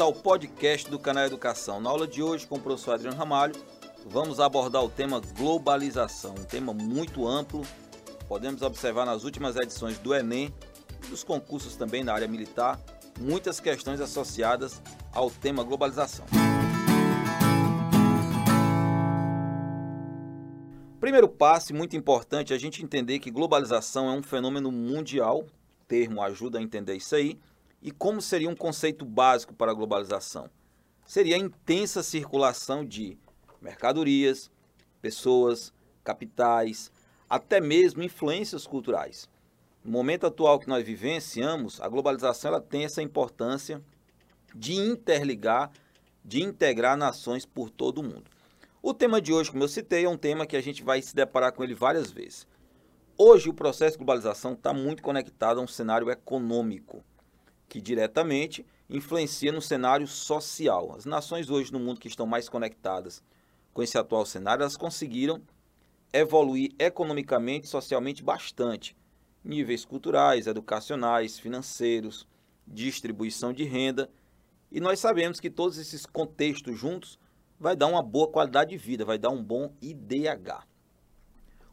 ao podcast do canal Educação. Na aula de hoje, com o professor Adriano Ramalho, vamos abordar o tema globalização, um tema muito amplo. Podemos observar nas últimas edições do Enem e dos concursos também na área militar, muitas questões associadas ao tema globalização. Primeiro passo, muito importante, a gente entender que globalização é um fenômeno mundial, o termo ajuda a entender isso aí, e como seria um conceito básico para a globalização? Seria a intensa circulação de mercadorias, pessoas, capitais, até mesmo influências culturais. No momento atual que nós vivenciamos, a globalização ela tem essa importância de interligar, de integrar nações por todo o mundo. O tema de hoje, como eu citei, é um tema que a gente vai se deparar com ele várias vezes. Hoje, o processo de globalização está muito conectado a um cenário econômico que diretamente influencia no cenário social. As nações hoje no mundo que estão mais conectadas com esse atual cenário, elas conseguiram evoluir economicamente e socialmente bastante. Níveis culturais, educacionais, financeiros, distribuição de renda. E nós sabemos que todos esses contextos juntos vai dar uma boa qualidade de vida, vai dar um bom IDH.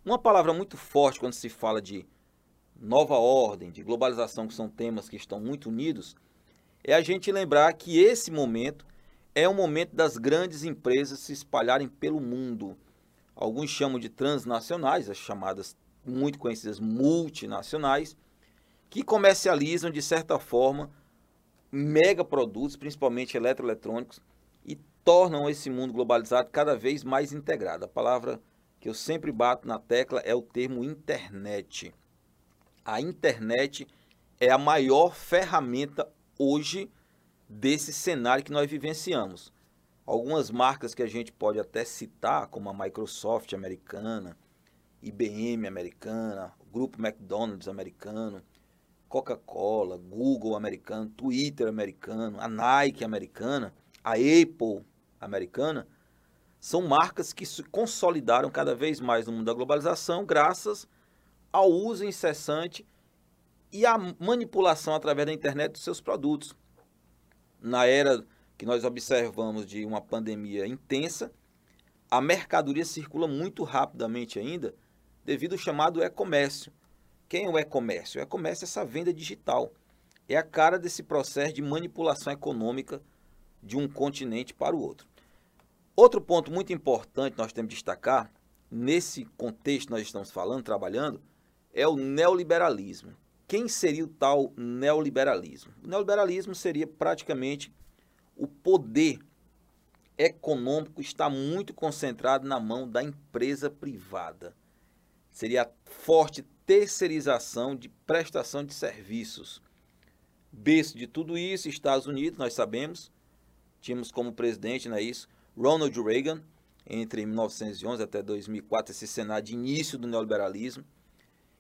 Uma palavra muito forte quando se fala de nova ordem, de globalização, que são temas que estão muito unidos, é a gente lembrar que esse momento é o momento das grandes empresas se espalharem pelo mundo. Alguns chamam de transnacionais, as chamadas muito conhecidas multinacionais, que comercializam de certa forma mega produtos, principalmente eletroeletrônicos, e tornam esse mundo globalizado cada vez mais integrado. A palavra que eu sempre bato na tecla é o termo internet a internet é a maior ferramenta hoje desse cenário que nós vivenciamos. Algumas marcas que a gente pode até citar, como a Microsoft americana, IBM americana, o grupo McDonald's americano, Coca-Cola, Google americano, Twitter americano, a Nike americana, a Apple americana, são marcas que se consolidaram cada vez mais no mundo da globalização graças ao uso incessante e à manipulação através da internet dos seus produtos. Na era que nós observamos de uma pandemia intensa, a mercadoria circula muito rapidamente ainda devido ao chamado e-comércio. Quem é o e-comércio? O e-comércio é essa venda digital. É a cara desse processo de manipulação econômica de um continente para o outro. Outro ponto muito importante nós temos que destacar, nesse contexto que nós estamos falando, trabalhando, é o neoliberalismo. Quem seria o tal neoliberalismo? O neoliberalismo seria praticamente o poder econômico está muito concentrado na mão da empresa privada. Seria a forte terceirização de prestação de serviços. Berço de tudo isso, Estados Unidos, nós sabemos, tínhamos como presidente, não é isso, Ronald Reagan, entre 1911 até 2004, esse cenário de início do neoliberalismo.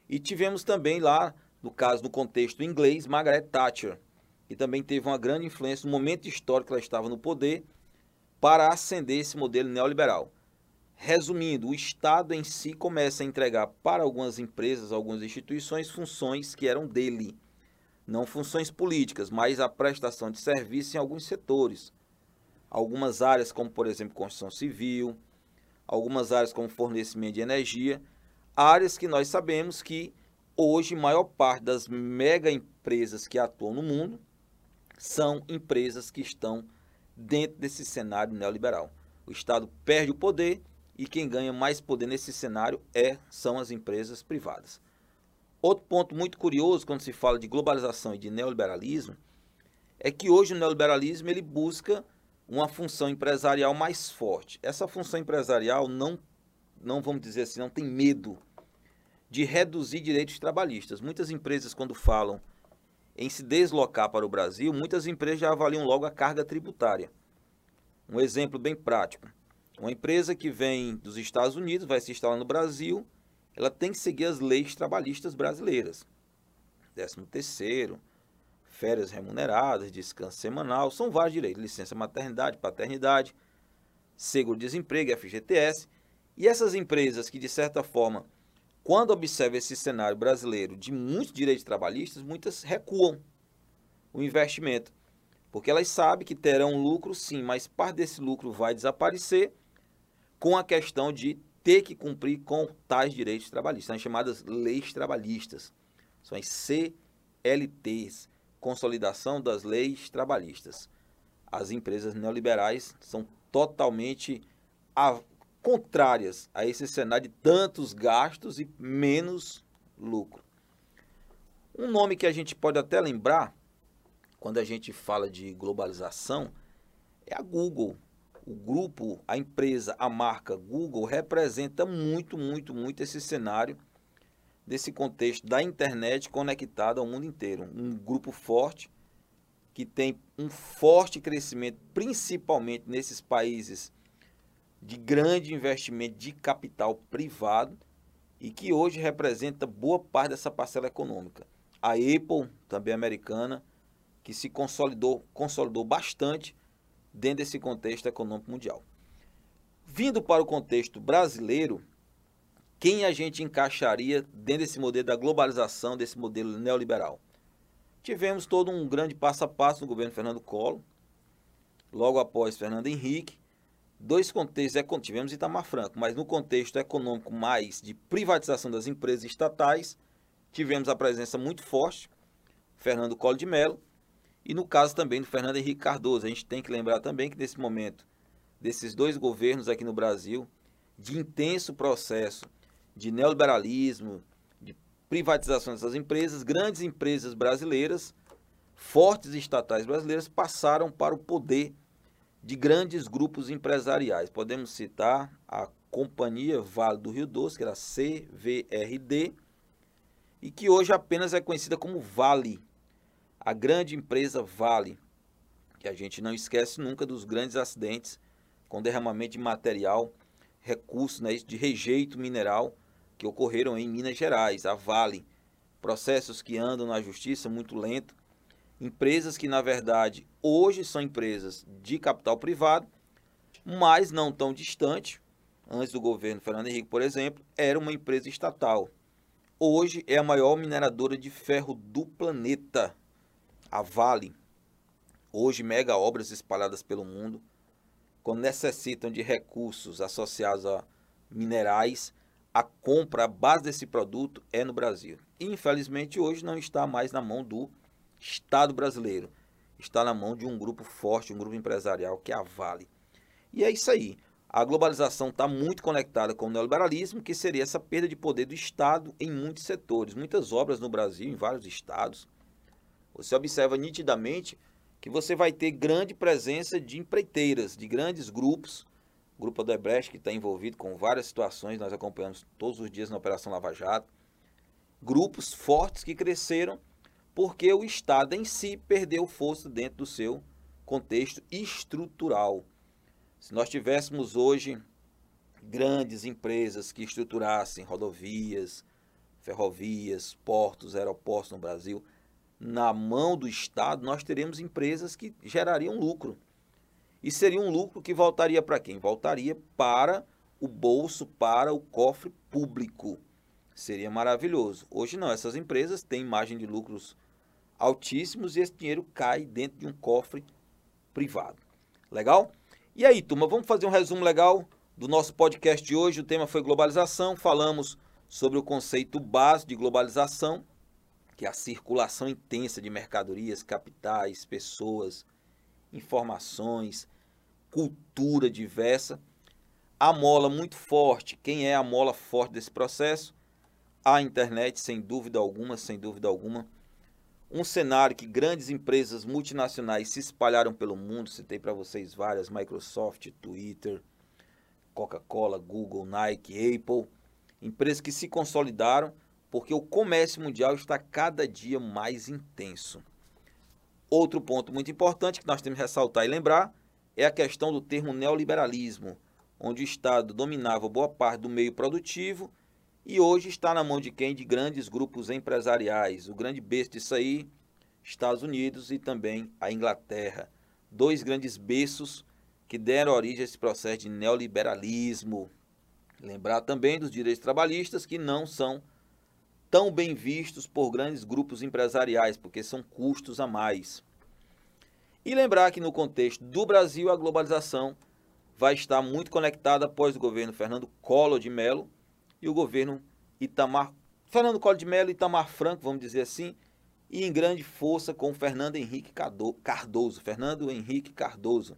E tivemos também lá, no caso, no contexto inglês, Margaret Thatcher, que também teve uma grande influência no momento histórico que ela estava no poder para ascender esse modelo neoliberal. Resumindo, o Estado em si começa a entregar para algumas empresas, algumas instituições, funções que eram dele. Não funções políticas, mas a prestação de serviço em alguns setores. Algumas áreas, como por exemplo construção civil, algumas áreas como fornecimento de energia, áreas que nós sabemos que hoje maior parte das mega empresas que atuam no mundo são empresas que estão dentro desse cenário neoliberal. O Estado perde o poder e quem ganha mais poder nesse cenário é são as empresas privadas. Outro ponto muito curioso quando se fala de globalização e de neoliberalismo é que hoje o neoliberalismo ele busca uma função empresarial mais forte. Essa função empresarial não não vamos dizer assim, não tem medo de reduzir direitos trabalhistas. Muitas empresas, quando falam em se deslocar para o Brasil, muitas empresas já avaliam logo a carga tributária. Um exemplo bem prático. Uma empresa que vem dos Estados Unidos, vai se instalar no Brasil, ela tem que seguir as leis trabalhistas brasileiras. 13 terceiro, férias remuneradas, descanso semanal, são vários direitos, licença maternidade, paternidade, seguro-desemprego, FGTS. E essas empresas que, de certa forma, quando observa esse cenário brasileiro de muitos direitos trabalhistas, muitas recuam o investimento. Porque elas sabem que terão lucro sim, mas parte desse lucro vai desaparecer com a questão de ter que cumprir com tais direitos trabalhistas, as chamadas leis trabalhistas. São as CLTs, Consolidação das Leis Trabalhistas. As empresas neoliberais são totalmente contrárias a esse cenário de tantos gastos e menos lucro. Um nome que a gente pode até lembrar quando a gente fala de globalização é a Google. O grupo, a empresa, a marca Google representa muito, muito, muito esse cenário desse contexto da internet conectada ao mundo inteiro. Um grupo forte que tem um forte crescimento, principalmente nesses países de grande investimento de capital privado e que hoje representa boa parte dessa parcela econômica. A Apple, também americana, que se consolidou, consolidou bastante dentro desse contexto econômico mundial. Vindo para o contexto brasileiro, quem a gente encaixaria dentro desse modelo da globalização, desse modelo neoliberal? Tivemos todo um grande passo a passo no governo Fernando Collor, logo após Fernando Henrique, dois contextos, tivemos Itamar Franco, mas no contexto econômico mais de privatização das empresas estatais, tivemos a presença muito forte, Fernando Collor de Mello, e no caso também do Fernando Henrique Cardoso. A gente tem que lembrar também que nesse momento, desses dois governos aqui no Brasil, de intenso processo de neoliberalismo, de privatização dessas empresas, grandes empresas brasileiras, fortes estatais brasileiras, passaram para o poder de grandes grupos empresariais. Podemos citar a Companhia Vale do Rio Doce, que era CVRD, e que hoje apenas é conhecida como Vale. A grande empresa Vale, que a gente não esquece nunca dos grandes acidentes com derramamento de material, recursos né, de rejeito mineral que ocorreram em Minas Gerais, a Vale. Processos que andam na justiça muito lento Empresas que, na verdade, hoje são empresas de capital privado, mas não tão distante. Antes do governo Fernando Henrique, por exemplo, era uma empresa estatal. Hoje é a maior mineradora de ferro do planeta, a Vale. Hoje, mega obras espalhadas pelo mundo, quando necessitam de recursos associados a minerais, a compra, a base desse produto é no Brasil. Infelizmente, hoje não está mais na mão do Estado brasileiro está na mão de um grupo forte, um grupo empresarial que é a Vale. E é isso aí. A globalização está muito conectada com o neoliberalismo, que seria essa perda de poder do Estado em muitos setores. Muitas obras no Brasil, em vários estados. Você observa nitidamente que você vai ter grande presença de empreiteiras, de grandes grupos. O Grupo Odebrecht, que está envolvido com várias situações, nós acompanhamos todos os dias na Operação Lava Jato. Grupos fortes que cresceram porque o Estado em si perdeu força dentro do seu contexto estrutural. Se nós tivéssemos hoje grandes empresas que estruturassem rodovias, ferrovias, portos, aeroportos no Brasil, na mão do Estado, nós teremos empresas que gerariam lucro. E seria um lucro que voltaria para quem? Voltaria para o bolso, para o cofre público. Seria maravilhoso. Hoje não, essas empresas têm margem de lucros altíssimos e esse dinheiro cai dentro de um cofre privado. Legal? E aí, turma, vamos fazer um resumo legal do nosso podcast de hoje. O tema foi globalização. Falamos sobre o conceito básico de globalização, que é a circulação intensa de mercadorias, capitais, pessoas, informações, cultura diversa. A mola muito forte. Quem é a mola forte desse processo? A internet, sem dúvida alguma, sem dúvida alguma um cenário que grandes empresas multinacionais se espalharam pelo mundo, citei para vocês várias, Microsoft, Twitter, Coca-Cola, Google, Nike, Apple, empresas que se consolidaram porque o comércio mundial está cada dia mais intenso. Outro ponto muito importante que nós temos que ressaltar e lembrar é a questão do termo neoliberalismo, onde o Estado dominava boa parte do meio produtivo e hoje está na mão de quem? De grandes grupos empresariais. O grande berço disso aí, Estados Unidos e também a Inglaterra. Dois grandes berços que deram origem a esse processo de neoliberalismo. Lembrar também dos direitos trabalhistas que não são tão bem vistos por grandes grupos empresariais, porque são custos a mais. E lembrar que no contexto do Brasil, a globalização vai estar muito conectada após o governo Fernando Collor de Mello e o governo Itamar Fernando Collor de Mello e Itamar Franco, vamos dizer assim, e em grande força com Fernando Henrique Cardoso, Fernando Henrique Cardoso,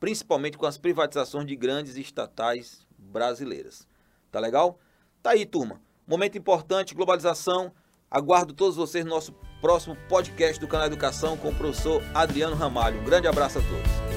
principalmente com as privatizações de grandes estatais brasileiras. Tá legal? Tá aí, turma. Momento importante, globalização. Aguardo todos vocês no nosso próximo podcast do canal Educação com o professor Adriano Ramalho. Um grande abraço a todos.